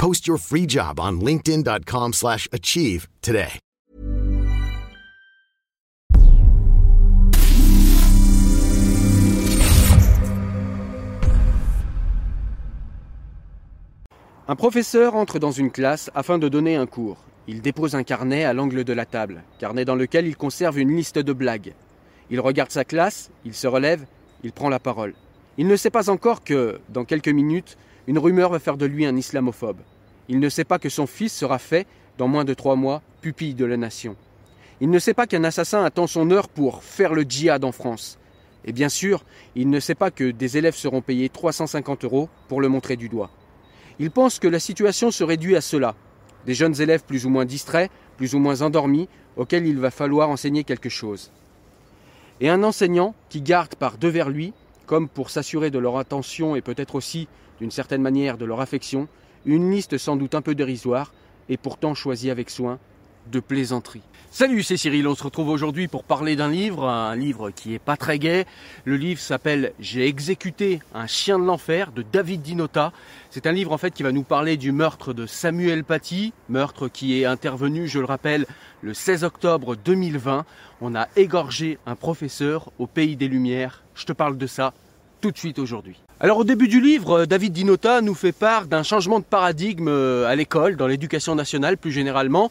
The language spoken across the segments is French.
Post your free job on linkedin.com/achieve slash achieve today. Un professeur entre dans une classe afin de donner un cours. Il dépose un carnet à l'angle de la table, carnet dans lequel il conserve une liste de blagues. Il regarde sa classe, il se relève, il prend la parole. Il ne sait pas encore que, dans quelques minutes, une rumeur va faire de lui un islamophobe. Il ne sait pas que son fils sera fait, dans moins de trois mois, pupille de la nation. Il ne sait pas qu'un assassin attend son heure pour faire le djihad en France. Et bien sûr, il ne sait pas que des élèves seront payés 350 euros pour le montrer du doigt. Il pense que la situation se réduit à cela. Des jeunes élèves plus ou moins distraits, plus ou moins endormis, auxquels il va falloir enseigner quelque chose. Et un enseignant qui garde par devers lui, comme pour s'assurer de leur attention et peut-être aussi, d'une certaine manière, de leur affection, une liste sans doute un peu dérisoire, et pourtant choisie avec soin, de plaisanteries. Salut, c'est Cyril, on se retrouve aujourd'hui pour parler d'un livre, un livre qui est pas très gai. Le livre s'appelle J'ai exécuté un chien de l'enfer de David Dinota. C'est un livre en fait qui va nous parler du meurtre de Samuel Paty, meurtre qui est intervenu, je le rappelle, le 16 octobre 2020. On a égorgé un professeur au pays des Lumières. Je te parle de ça tout de suite aujourd'hui. Alors au début du livre, David Dinota nous fait part d'un changement de paradigme euh, à l'école, dans l'éducation nationale plus généralement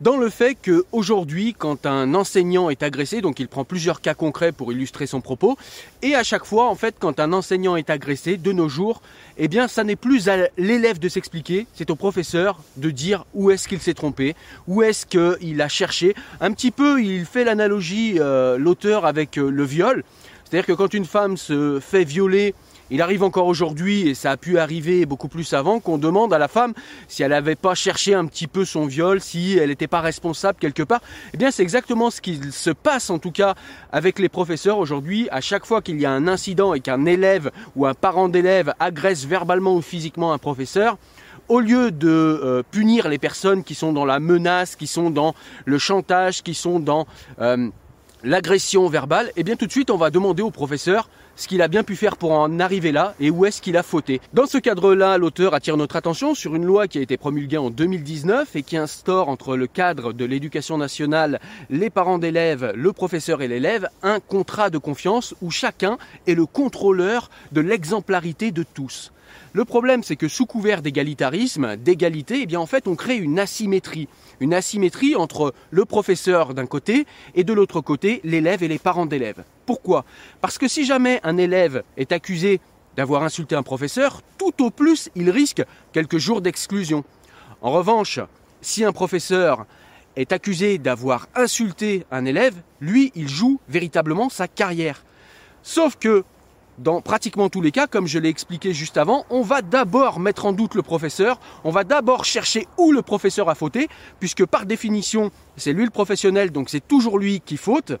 dans le fait qu'aujourd'hui, quand un enseignant est agressé, donc il prend plusieurs cas concrets pour illustrer son propos, et à chaque fois, en fait, quand un enseignant est agressé, de nos jours, eh bien, ça n'est plus à l'élève de s'expliquer, c'est au professeur de dire où est-ce qu'il s'est trompé, où est-ce qu'il a cherché. Un petit peu, il fait l'analogie, euh, l'auteur, avec euh, le viol. C'est-à-dire que quand une femme se fait violer, il arrive encore aujourd'hui, et ça a pu arriver beaucoup plus avant, qu'on demande à la femme si elle n'avait pas cherché un petit peu son viol, si elle n'était pas responsable quelque part. Eh bien, c'est exactement ce qui se passe en tout cas avec les professeurs aujourd'hui. À chaque fois qu'il y a un incident et qu'un élève ou un parent d'élève agresse verbalement ou physiquement un professeur, au lieu de euh, punir les personnes qui sont dans la menace, qui sont dans le chantage, qui sont dans euh, l'agression verbale, eh bien tout de suite on va demander au professeur ce qu'il a bien pu faire pour en arriver là et où est-ce qu'il a fauté. Dans ce cadre-là, l'auteur attire notre attention sur une loi qui a été promulguée en 2019 et qui instaure entre le cadre de l'éducation nationale, les parents d'élèves, le professeur et l'élève un contrat de confiance où chacun est le contrôleur de l'exemplarité de tous. Le problème, c'est que sous couvert d'égalitarisme, d'égalité, eh on crée une asymétrie. Une asymétrie entre le professeur d'un côté et de l'autre côté, l'élève et les parents d'élèves. Pourquoi? Parce que si jamais un élève est accusé d'avoir insulté un professeur, tout au plus, il risque quelques jours d'exclusion. En revanche, si un professeur est accusé d'avoir insulté un élève, lui, il joue véritablement sa carrière. Sauf que dans pratiquement tous les cas, comme je l'ai expliqué juste avant, on va d'abord mettre en doute le professeur, on va d'abord chercher où le professeur a fauté, puisque par définition, c'est lui le professionnel, donc c'est toujours lui qui faute,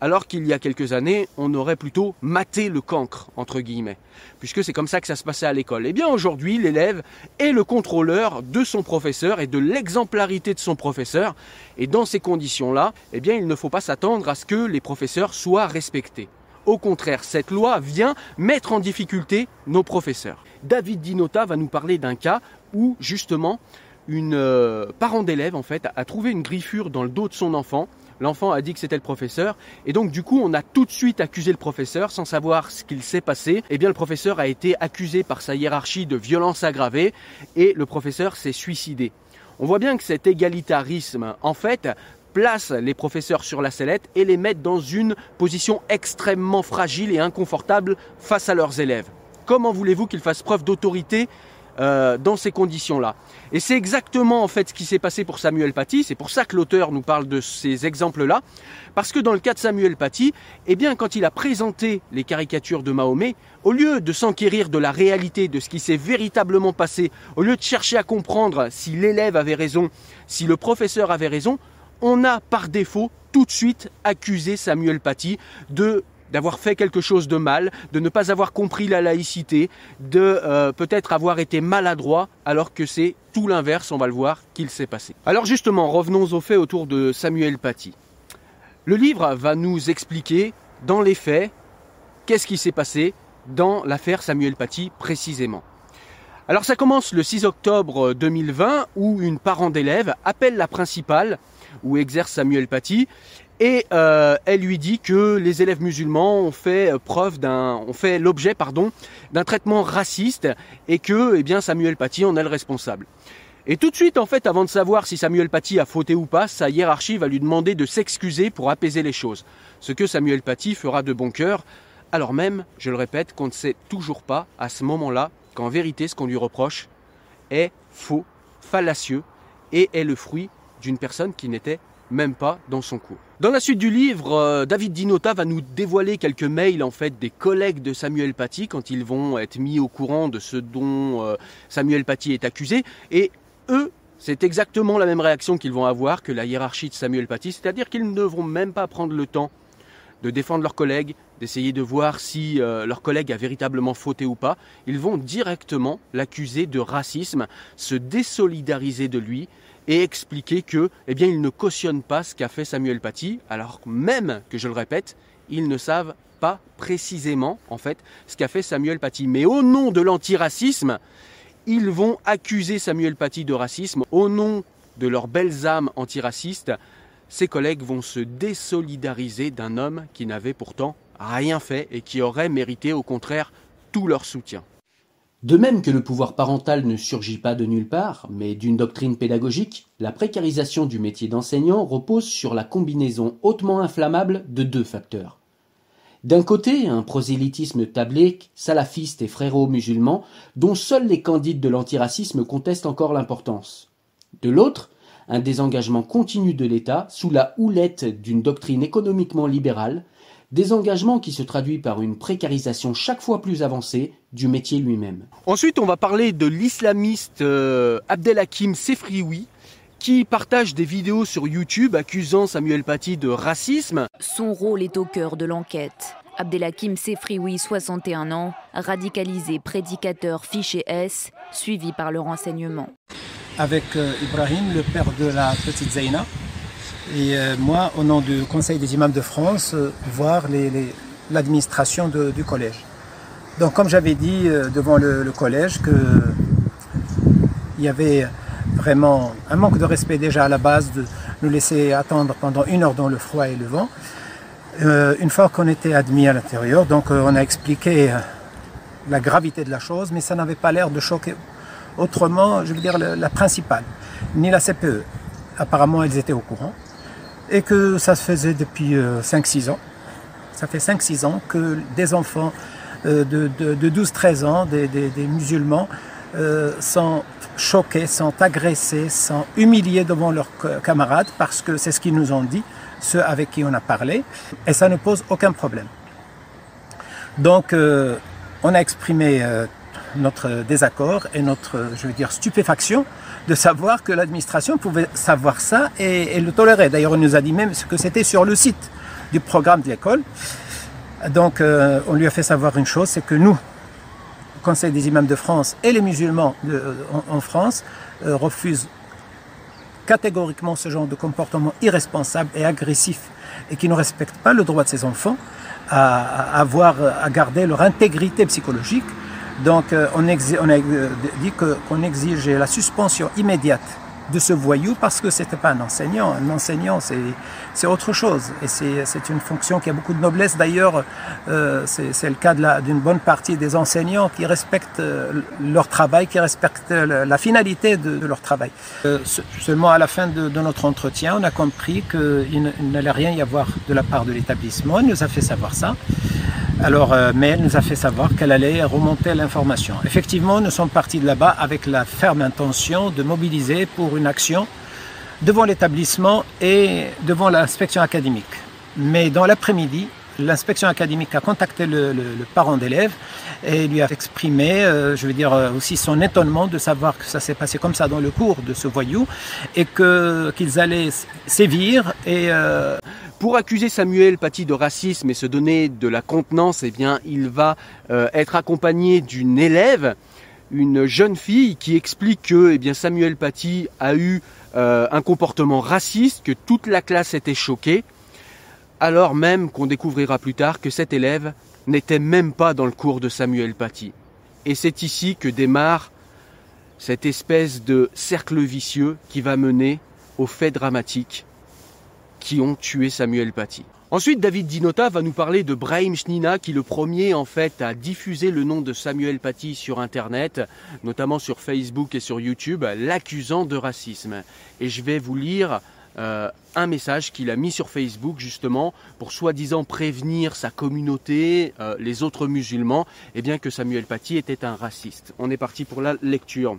alors qu'il y a quelques années, on aurait plutôt maté le cancre, entre guillemets, puisque c'est comme ça que ça se passait à l'école. Eh bien aujourd'hui, l'élève est le contrôleur de son professeur et de l'exemplarité de son professeur, et dans ces conditions-là, eh bien il ne faut pas s'attendre à ce que les professeurs soient respectés. Au contraire, cette loi vient mettre en difficulté nos professeurs. David Dinota va nous parler d'un cas où justement une euh, parent d'élève en fait a trouvé une griffure dans le dos de son enfant. L'enfant a dit que c'était le professeur et donc du coup on a tout de suite accusé le professeur sans savoir ce qu'il s'est passé. Eh bien le professeur a été accusé par sa hiérarchie de violence aggravée et le professeur s'est suicidé. On voit bien que cet égalitarisme en fait place les professeurs sur la sellette et les met dans une position extrêmement fragile et inconfortable face à leurs élèves. Comment voulez-vous qu'ils fassent preuve d'autorité euh, dans ces conditions-là? Et c'est exactement en fait ce qui s'est passé pour Samuel Paty. C'est pour ça que l'auteur nous parle de ces exemples-là, parce que dans le cas de Samuel Paty, eh quand il a présenté les caricatures de Mahomet, au lieu de s'enquérir de la réalité, de ce qui s'est véritablement passé, au lieu de chercher à comprendre si l'élève avait raison, si le professeur avait raison, on a par défaut tout de suite accusé Samuel Paty d'avoir fait quelque chose de mal, de ne pas avoir compris la laïcité, de euh, peut-être avoir été maladroit, alors que c'est tout l'inverse, on va le voir, qu'il s'est passé. Alors justement, revenons aux faits autour de Samuel Paty. Le livre va nous expliquer, dans les faits, qu'est-ce qui s'est passé dans l'affaire Samuel Paty précisément. Alors ça commence le 6 octobre 2020 où une parent d'élève appelle la principale où exerce Samuel Paty et euh, elle lui dit que les élèves musulmans ont fait fait l'objet, d'un traitement raciste et que, eh bien, Samuel Paty en est le responsable. Et tout de suite, en fait, avant de savoir si Samuel Paty a fauté ou pas, sa hiérarchie va lui demander de s'excuser pour apaiser les choses. Ce que Samuel Paty fera de bon cœur, alors même, je le répète, qu'on ne sait toujours pas à ce moment-là qu'en vérité, ce qu'on lui reproche est faux, fallacieux et est le fruit d'une personne qui n'était même pas dans son cours. Dans la suite du livre, euh, David Dinota va nous dévoiler quelques mails en fait des collègues de Samuel Paty quand ils vont être mis au courant de ce dont euh, Samuel Paty est accusé et eux c'est exactement la même réaction qu'ils vont avoir que la hiérarchie de Samuel Paty, c'est-à-dire qu'ils ne vont même pas prendre le temps de défendre leurs collègues, d'essayer de voir si euh, leur collègue a véritablement fauté ou pas. Ils vont directement l'accuser de racisme, se désolidariser de lui et expliquer que, eh ne cautionnent pas ce qu'a fait Samuel Paty, alors même que, je le répète, ils ne savent pas précisément, en fait, ce qu'a fait Samuel Paty. Mais au nom de l'antiracisme, ils vont accuser Samuel Paty de racisme. Au nom de leurs belles âmes antiracistes, ses collègues vont se désolidariser d'un homme qui n'avait pourtant rien fait et qui aurait mérité au contraire tout leur soutien. De même que le pouvoir parental ne surgit pas de nulle part, mais d'une doctrine pédagogique, la précarisation du métier d'enseignant repose sur la combinaison hautement inflammable de deux facteurs. D'un côté, un prosélytisme tablé, salafiste et frérot-musulman, dont seuls les candides de l'antiracisme contestent encore l'importance. De l'autre, un désengagement continu de l'État sous la houlette d'une doctrine économiquement libérale, Désengagement qui se traduit par une précarisation chaque fois plus avancée du métier lui-même. Ensuite, on va parler de l'islamiste euh, Abdelhakim Sefrioui qui partage des vidéos sur YouTube accusant Samuel Paty de racisme. Son rôle est au cœur de l'enquête. Abdelhakim Sefrioui, 61 ans, radicalisé prédicateur fiché S, suivi par le renseignement. Avec euh, Ibrahim, le père de la petite Zaina, et euh, moi, au nom du Conseil des imams de France, euh, voir l'administration du collège. Donc comme j'avais dit euh, devant le, collège qu'il y avait vraiment un manque de respect déjà à la base de nous laisser attendre pendant une heure dans le froid et le vent. une fois qu'on était admis à l'intérieur, donc on a expliqué la gravité de la chose, mais ça n'avait pas l'air de choquer autrement, je veux dire, la, principale, ni la CPE. Apparemment, elles étaient au courant et que ça se faisait depuis 5-6 euh, ans. Ça fait 5-6 ans que des enfants euh, de, 12-13 ans, des, musulmans, euh, sont choqués, sont agressés, sont humiliés devant leurs camarades parce que c'est ce qu'ils nous ont dit, ceux avec qui on a parlé, et ça ne pose aucun problème. Donc, euh, on a exprimé notre désaccord et notre, je veux dire, stupéfaction de savoir que l'administration pouvait savoir ça et, le tolérer. D'ailleurs, on nous a dit même que c'était sur le site du programme de l'école. Donc, euh, on lui a fait savoir une chose, c'est que nous, Conseil des imams de France et les musulmans en, France, refusent catégoriquement ce genre de comportement irresponsable et agressif et qui ne respecte pas le droit de ses enfants à, avoir, à garder leur intégrité psychologique. Donc euh, on, a euh, dit qu'on exigeait la suspension immédiate de ce voyou parce que c'était pas un enseignant. Un enseignant, c'est autre chose. Et c'est une fonction qui a beaucoup de noblesse. D'ailleurs, euh, c'est le cas d'une bonne partie des enseignants qui respectent euh, leur travail, qui respectent la finalité de, leur travail. Euh, seulement à la fin de, de, notre entretien, on a compris qu'il n'allait rien y avoir de la part de l'établissement. Il nous a fait savoir ça. Alors, euh, mais elle nous a fait savoir qu'elle allait remonter l'information. Effectivement, nous sommes partis de là-bas avec la ferme intention de mobiliser pour une action devant l'établissement et devant l'inspection académique. Mais dans l'après-midi, l'inspection académique a contacté le, parent d'élève et lui a exprimé, euh, je veux dire, euh, aussi son étonnement de savoir que ça s'est passé comme ça dans le cours de ce voyou et que qu'ils allaient sévir et pour accuser Samuel Paty de racisme et se donner de la contenance, eh bien, il va euh, être accompagné d'une élève, une jeune fille qui explique que eh bien, Samuel Paty a eu euh, un comportement raciste, que toute la classe était choquée, alors même qu'on découvrira plus tard que cette élève n'était même pas dans le cours de Samuel Paty. Et c'est ici que démarre cette espèce de cercle vicieux qui va mener aux faits dramatiques qui ont tué Samuel Paty. Ensuite, David Dinota va nous parler de Brahim Shnina, qui le premier en fait a diffusé le nom de Samuel Paty sur Internet, notamment sur Facebook et sur YouTube, l'accusant de racisme. Et je vais vous lire euh, un message qu'il a mis sur Facebook justement pour soi-disant prévenir sa communauté, euh, les autres musulmans, et bien que Samuel Paty était un raciste. On est parti pour la lecture.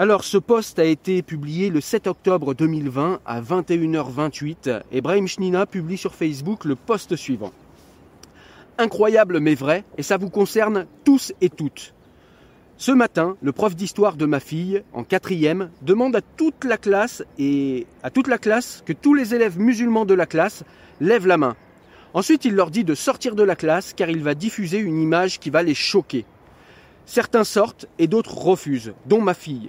Alors, ce post a été publié le 7 octobre 2020 à 21h28 et Brahim Shnina publie sur Facebook le post suivant. Incroyable mais vrai, et ça vous concerne tous et toutes. Ce matin, le prof d'histoire de ma fille, en quatrième, demande à toute la classe et à toute la classe que tous les élèves musulmans de la classe lèvent la main. Ensuite, il leur dit de sortir de la classe car il va diffuser une image qui va les choquer. Certains sortent et d'autres refusent, dont ma fille.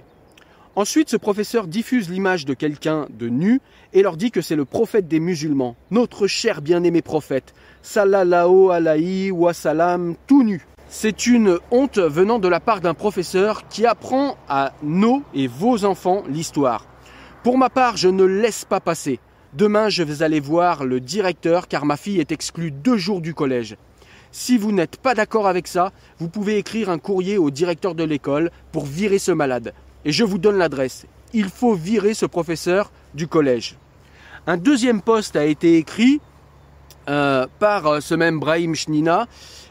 Ensuite, ce professeur diffuse l'image de quelqu'un de nu et leur dit que c'est le prophète des musulmans, notre cher bien-aimé prophète, sallallahu alayhi wa salam, tout nu. C'est une honte venant de la part d'un professeur qui apprend à nos et vos enfants l'histoire. Pour ma part, je ne laisse pas passer. Demain, je vais aller voir le directeur car ma fille est exclue deux jours du collège. Si vous n'êtes pas d'accord avec ça, vous pouvez écrire un courrier au directeur de l'école pour virer ce malade. Et je vous donne l'adresse. Il faut virer ce professeur du collège. Un deuxième poste a été écrit euh, par euh, ce même Brahim Shnina.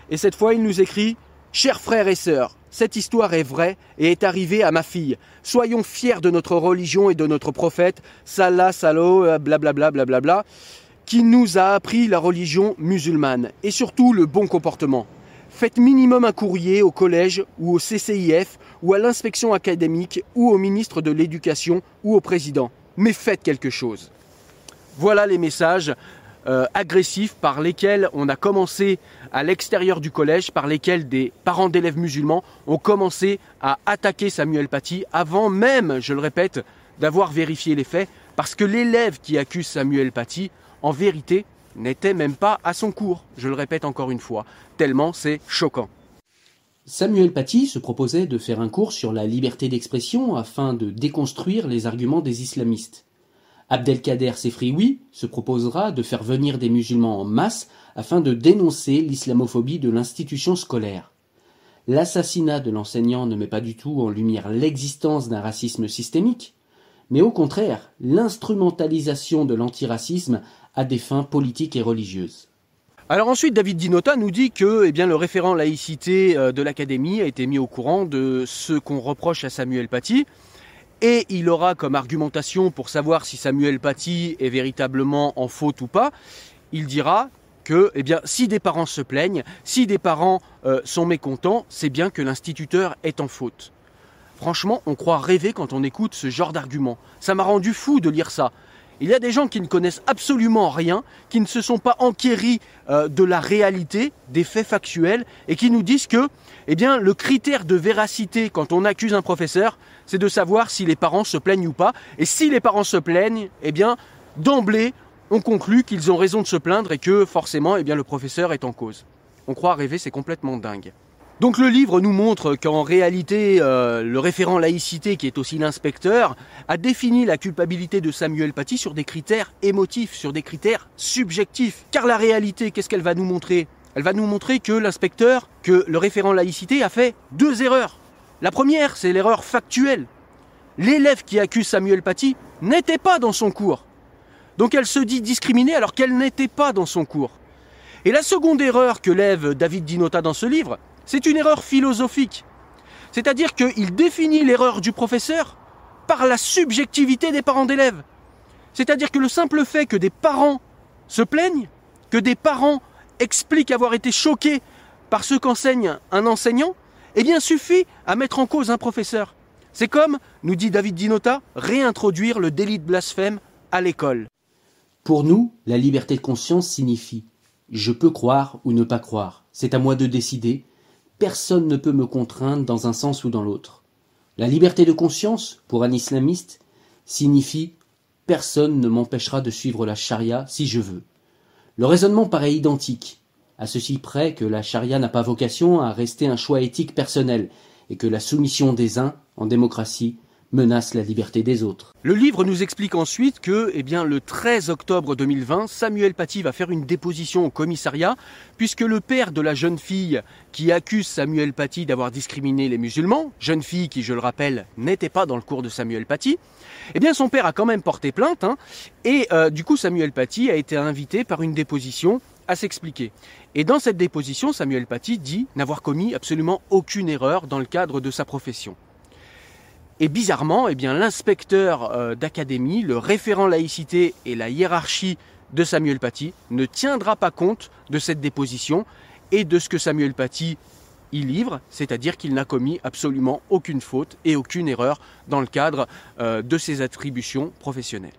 Et cette fois, il nous écrit Chers frères et sœurs, cette histoire est vraie et est arrivée à ma fille. Soyons fiers de notre religion et de notre prophète, Salah, Salo, blablabla, euh, blablabla, qui nous a appris la religion musulmane et surtout le bon comportement. Faites minimum un courrier au collège ou au CCIF ou à l'inspection académique ou au ministre de l'Éducation ou au président. Mais faites quelque chose. Voilà les messages euh, agressifs par lesquels on a commencé à l'extérieur du collège, par lesquels des parents d'élèves musulmans ont commencé à attaquer Samuel Paty avant même, je le répète, d'avoir vérifié les faits, parce que l'élève qui accuse Samuel Paty, en vérité, n'était même pas à son cours. Je le répète encore une fois, tellement c'est choquant. Samuel Paty se proposait de faire un cours sur la liberté d'expression afin de déconstruire les arguments des islamistes. Abdelkader Sefrioui se proposera de faire venir des musulmans en masse afin de dénoncer l'islamophobie de l'institution scolaire. L'assassinat de l'enseignant ne met pas du tout en lumière l'existence d'un racisme systémique, mais au contraire l'instrumentalisation de l'antiracisme à des fins politiques et religieuses. Alors ensuite, David Dinota nous dit que eh bien, le référent laïcité euh, de l'Académie a été mis au courant de ce qu'on reproche à Samuel Paty, et il aura comme argumentation pour savoir si Samuel Paty est véritablement en faute ou pas, il dira que eh bien, si des parents se plaignent, si des parents euh, sont mécontents, c'est bien que l'instituteur est en faute. Franchement, on croit rêver quand on écoute ce genre d'argument. Ça m'a rendu fou de lire ça. Il y a des gens qui ne connaissent absolument rien, qui ne se sont pas enquéris euh, de la réalité, des faits factuels, et qui nous disent que eh le critère de véracité quand on accuse un professeur, c'est de savoir si les parents se plaignent ou pas. Et si les parents se plaignent, eh bien, d'emblée, on conclut qu'ils ont raison de se plaindre et que forcément, eh bien, le professeur est en cause. On croit rêver, c'est complètement dingue. Donc le livre nous montre qu'en réalité, euh, le référent laïcité, qui est aussi l'inspecteur, a défini la culpabilité de Samuel Paty sur des critères émotifs, sur des critères subjectifs. Car la réalité, qu'est-ce qu'elle va nous montrer? Elle va nous montrer que l'inspecteur, que le référent laïcité a fait deux erreurs. La première, c'est l'erreur factuelle. L'élève qui accuse Samuel Paty n'était pas dans son cours. Donc elle se dit discriminée alors qu'elle n'était pas dans son cours. Et la seconde erreur que lève David Dinota dans ce livre, c'est une erreur philosophique. C'est-à-dire qu'il définit l'erreur du professeur par la subjectivité des parents d'élèves. C'est-à-dire que le simple fait que des parents se plaignent, que des parents expliquent avoir été choqués par ce qu'enseigne un enseignant, eh bien suffit à mettre en cause un professeur. C'est comme, nous dit David Dinota, réintroduire le délit de blasphème à l'école. Pour nous, la liberté de conscience signifie je peux croire ou ne pas croire. C'est à moi de décider. Personne ne peut me contraindre dans un sens ou dans l'autre. La liberté de conscience, pour un islamiste, signifie personne ne m'empêchera de suivre la charia si je veux. Le raisonnement paraît identique à ceci près que la charia n'a pas vocation à rester un choix éthique personnel, et que la soumission des uns, en démocratie, menace la liberté des autres. Le livre nous explique ensuite que, eh bien, le 13 octobre 2020, Samuel Paty va faire une déposition au commissariat, puisque le père de la jeune fille qui accuse Samuel Paty d'avoir discriminé les musulmans, jeune fille qui, je le rappelle, n'était pas dans le cours de Samuel Paty, eh bien, son père a quand même porté plainte, hein, et euh, du coup, Samuel Paty a été invité par une déposition à s'expliquer. Et dans cette déposition, Samuel Paty dit n'avoir commis absolument aucune erreur dans le cadre de sa profession. Et bizarrement, eh bien, l'inspecteur euh, d'académie, le référent laïcité et la hiérarchie de Samuel Paty ne tiendra pas compte de cette déposition et de ce que Samuel Paty y livre, c'est-à-dire qu'il n'a commis absolument aucune faute et aucune erreur dans le cadre euh, de ses attributions professionnelles.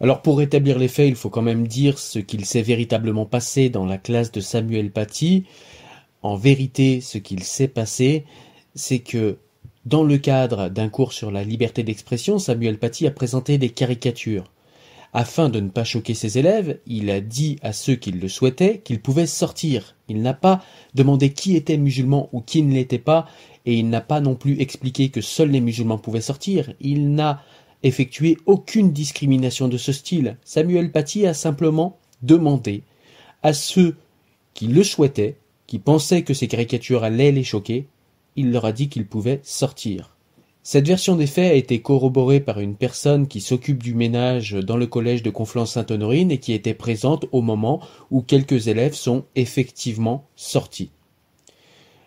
Alors pour rétablir les faits, il faut quand même dire ce qu'il s'est véritablement passé dans la classe de Samuel Paty. En vérité, ce qu'il s'est passé, c'est que dans le cadre d'un cours sur la liberté d'expression, Samuel Paty a présenté des caricatures. Afin de ne pas choquer ses élèves, il a dit à ceux qui le souhaitaient qu'ils pouvaient sortir. Il n'a pas demandé qui était musulman ou qui ne l'était pas, et il n'a pas non plus expliqué que seuls les musulmans pouvaient sortir. Il n'a effectué aucune discrimination de ce style. Samuel Paty a simplement demandé à ceux qui le souhaitaient, qui pensaient que ces caricatures allaient les choquer, il leur a dit qu'ils pouvaient sortir. Cette version des faits a été corroborée par une personne qui s'occupe du ménage dans le collège de Conflans-Sainte-Honorine et qui était présente au moment où quelques élèves sont effectivement sortis.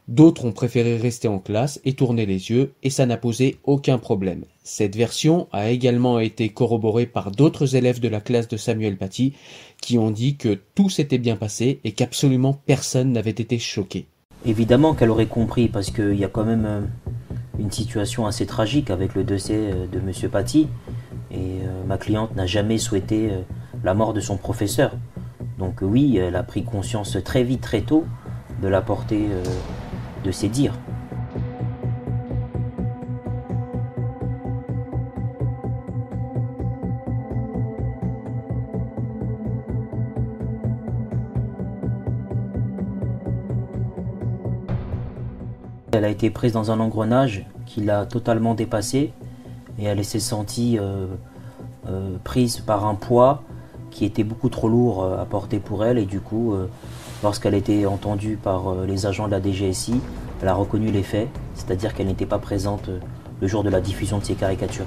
D'autres ont préféré rester en classe et tourner les yeux, et ça n'a posé aucun problème. Cette version a également été corroborée par d'autres élèves de la classe de Samuel Paty, qui ont dit que tout s'était bien passé et qu'absolument personne n'avait été choqué. Évidemment qu'elle aurait compris parce qu'il y a quand même euh, une situation assez tragique avec le décès euh, de Monsieur Paty et ma cliente n'a jamais souhaité la mort de son professeur. Donc oui, elle a pris conscience très vite, très tôt de la portée de ses dires. Elle a été prise dans un engrenage qui l'a totalement dépassée et elle s'est sentie euh, euh, prise par un poids qui était beaucoup trop lourd euh, à porter pour elle et du coup lorsqu'elle a été entendue par les agents de la DGSI elle a reconnu les faits c'est-à-dire qu'elle n'était pas présente le jour de la diffusion de ces caricatures.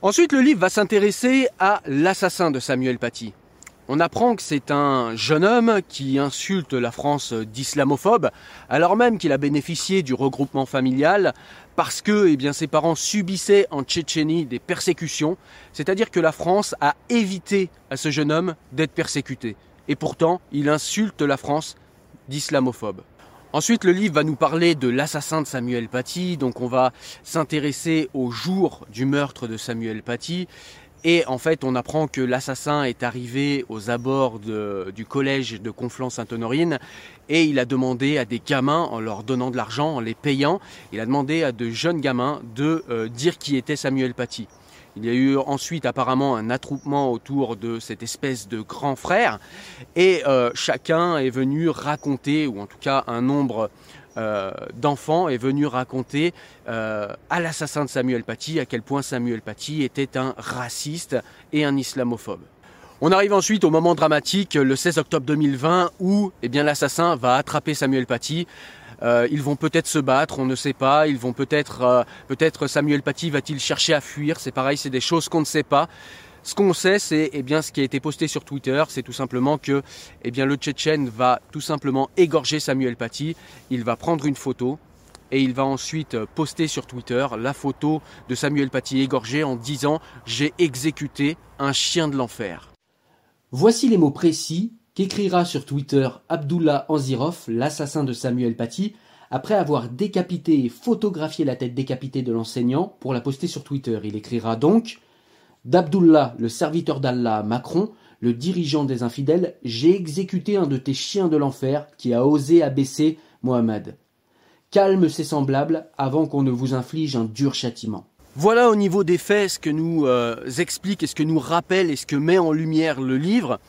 Ensuite, le livre va s'intéresser à l'assassin de Samuel Paty. On apprend que c'est un jeune homme qui insulte la France d'islamophobe, alors même qu'il a bénéficié du regroupement familial parce que eh ses parents subissaient en Tchétchénie des persécutions, c'est-à-dire que la France a évité à ce jeune homme d'être persécuté. Et pourtant, il insulte la France d'islamophobe. Ensuite, le livre va nous parler de l'assassin de Samuel Paty. Donc, on va s'intéresser au jour du meurtre de Samuel Paty. Et en fait, on apprend que l'assassin est arrivé aux abords du collège de Conflans-Sainte-Honorine et il a demandé à des gamins, en leur donnant de l'argent, en les payant, il a demandé à de jeunes gamins de euh, dire qui était Samuel Paty. Il y a eu ensuite apparemment un attroupement autour de cette espèce de grand frère et euh, chacun est venu raconter, ou en tout cas un nombre euh, d'enfants est venu raconter euh, à l'assassin de Samuel Paty à quel point Samuel Paty était un raciste et un islamophobe. On arrive ensuite au moment dramatique, le 16 octobre 2020, où eh l'assassin va attraper Samuel Paty. Euh, ils vont peut-être se battre, on ne sait pas. Ils vont peut-être, euh, peut-être Samuel Paty va-t-il chercher à fuir. C'est pareil, c'est des choses qu'on ne sait pas. Ce qu'on sait, c'est eh bien ce qui a été posté sur Twitter, c'est tout simplement que eh bien le Tchétchène va tout simplement égorger Samuel Paty. Il va prendre une photo et il va ensuite poster sur Twitter la photo de Samuel Paty égorgé en disant j'ai exécuté un chien de l'enfer. Voici les mots précis qu'écrira sur Twitter Abdullah Anzirov, l'assassin de Samuel Paty, après avoir décapité et photographié la tête décapitée de l'enseignant pour la poster sur Twitter. Il écrira donc D'Abdullah, le serviteur d'Allah, Macron, le dirigeant des infidèles, j'ai exécuté un de tes chiens de l'enfer qui a osé abaisser Mohammed. Calme ses semblables avant qu'on ne vous inflige un dur châtiment. Voilà au niveau des faits ce que nous euh, explique et ce que nous rappelle et ce que met en lumière le livre.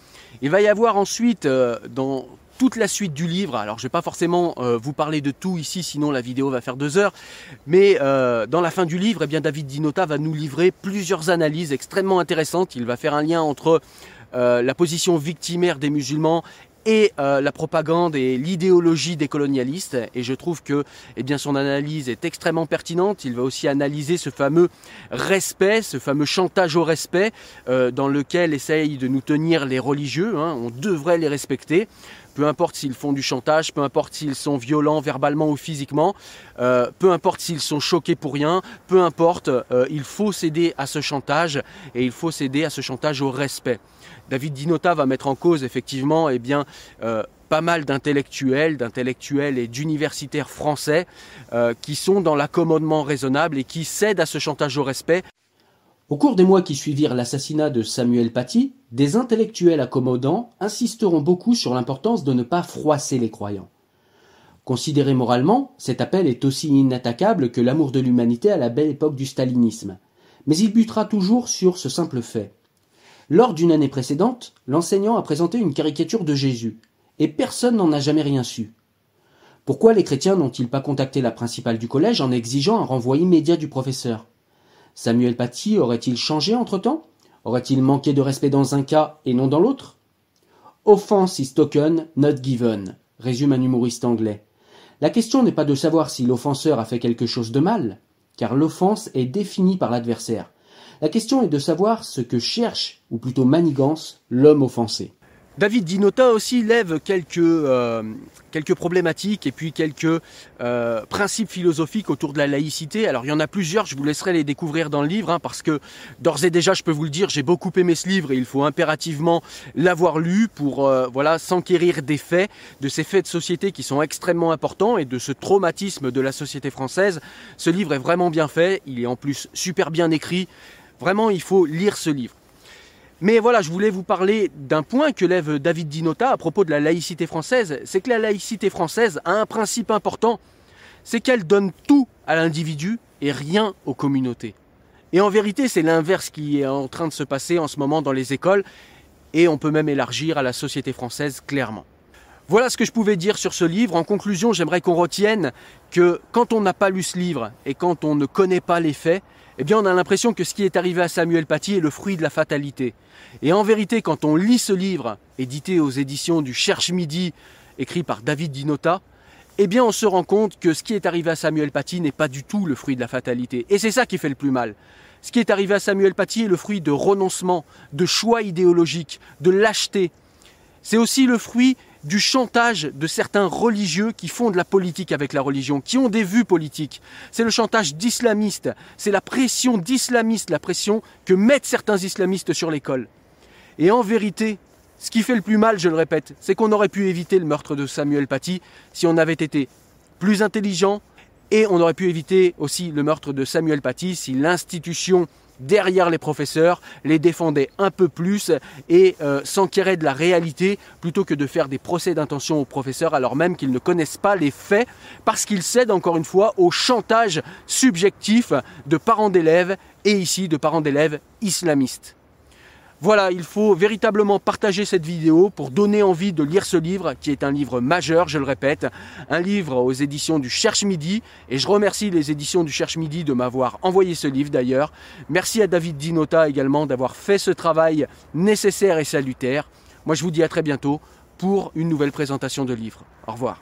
Il va y avoir ensuite, euh, dans toute la suite du livre, alors je ne vais pas forcément euh, vous parler de tout ici, sinon la vidéo va faire deux heures, mais euh, dans la fin du livre, eh bien, David Dinota va nous livrer plusieurs analyses extrêmement intéressantes. Il va faire un lien entre la position victimaire des musulmans euh, la propagande et l'idéologie des colonialistes. Et je trouve que eh son analyse est extrêmement pertinente. Il va aussi analyser ce fameux respect, ce fameux chantage au respect, euh, dans lequel essayent de nous tenir les religieux. Hein. On devrait les respecter peu importe s'ils font du chantage, peu importe s'ils sont violents verbalement ou physiquement, euh, peu importe s'ils sont choqués pour rien, peu importe, il faut céder à ce chantage et il faut céder à ce chantage au respect. David Dinota va mettre en cause effectivement eh bien, euh, pas mal d'intellectuels, d'intellectuels et d'universitaires français euh, qui sont dans l'accommodement raisonnable et qui cèdent à ce chantage au respect. Au cours des mois qui suivirent l'assassinat de Samuel Paty, des intellectuels accommodants insisteront beaucoup sur l'importance de ne pas froisser les croyants. Considéré moralement, cet appel est aussi inattaquable que l'amour de l'humanité à la belle époque du stalinisme. Mais il butera toujours sur ce simple fait. Lors d'une année précédente, l'enseignant a présenté une caricature de Jésus, et personne n'en a jamais rien su. Pourquoi les chrétiens n'ont-ils pas contacté la principale du collège en exigeant un renvoi immédiat du professeur? Samuel Paty aurait-il changé entre-temps? Aurait-il manqué de respect dans un cas et non dans l'autre? Offense is token, not given, résume un humoriste anglais. La question n'est pas de savoir si l'offenseur a fait quelque chose de mal, car l'offense est définie par l'adversaire. La question est de savoir ce que cherche, ou plutôt manigance, l'homme offensé. David Dinota aussi lève quelques, euh, quelques problématiques et puis quelques euh, principes philosophiques autour de la laïcité. Alors il y en a plusieurs, je vous laisserai les découvrir dans le livre, hein, parce que d'ores et déjà, je peux vous le dire, j'ai beaucoup aimé ce livre et il faut impérativement l'avoir lu pour euh, voilà s'enquérir des faits, de ces faits de société qui sont extrêmement importants et de ce traumatisme de la société française. Ce livre est vraiment bien fait, il est en plus super bien écrit. Vraiment, il faut lire ce livre. Mais voilà, je voulais vous parler d'un point que lève David Dinota à propos de la laïcité française. C'est que la laïcité française a un principe important, c'est qu'elle donne tout à l'individu et rien aux communautés. Et en vérité, c'est l'inverse qui est en train de se passer en ce moment dans les écoles, et on peut même élargir à la société française clairement. Voilà ce que je pouvais dire sur ce livre. En conclusion, j'aimerais qu'on retienne que quand on n'a pas lu ce livre et quand on ne connaît pas les faits, eh bien on a l'impression que ce qui est arrivé à Samuel Paty est le fruit de la fatalité. Et en vérité, quand on lit ce livre, édité aux éditions du Cherche Midi, écrit par David Dinota, eh bien on se rend compte que ce qui est arrivé à Samuel Paty n'est pas du tout le fruit de la fatalité. Et c'est ça qui fait le plus mal. Ce qui est arrivé à Samuel Paty est le fruit de renoncement, de choix idéologiques, de lâcheté. C'est aussi le fruit du chantage de certains religieux qui font de la politique avec la religion, qui ont des vues politiques. C'est le chantage d'islamistes, c'est la pression d'islamistes, la pression que mettent certains islamistes sur l'école. Et en vérité, ce qui fait le plus mal, je le répète, c'est qu'on aurait pu éviter le meurtre de Samuel Paty si on avait été plus intelligent et on aurait pu éviter aussi le meurtre de Samuel Paty si l'institution derrière les professeurs, les défendait un peu plus et euh, de la réalité plutôt que de faire des procès d'intention aux professeurs alors même qu'ils ne connaissent pas les faits parce qu'ils cèdent encore une fois au chantage subjectif de parents d'élèves et ici de parents d'élèves islamistes. Voilà, il faut véritablement partager cette vidéo pour donner envie de lire ce livre, qui est un livre majeur, je le répète, un livre aux éditions du Cherche Midi, et je remercie les éditions du Cherche Midi de m'avoir envoyé ce livre d'ailleurs. Merci à David Dinota également d'avoir fait ce travail nécessaire et salutaire. Moi je vous dis à très bientôt pour une nouvelle présentation de livre. Au revoir.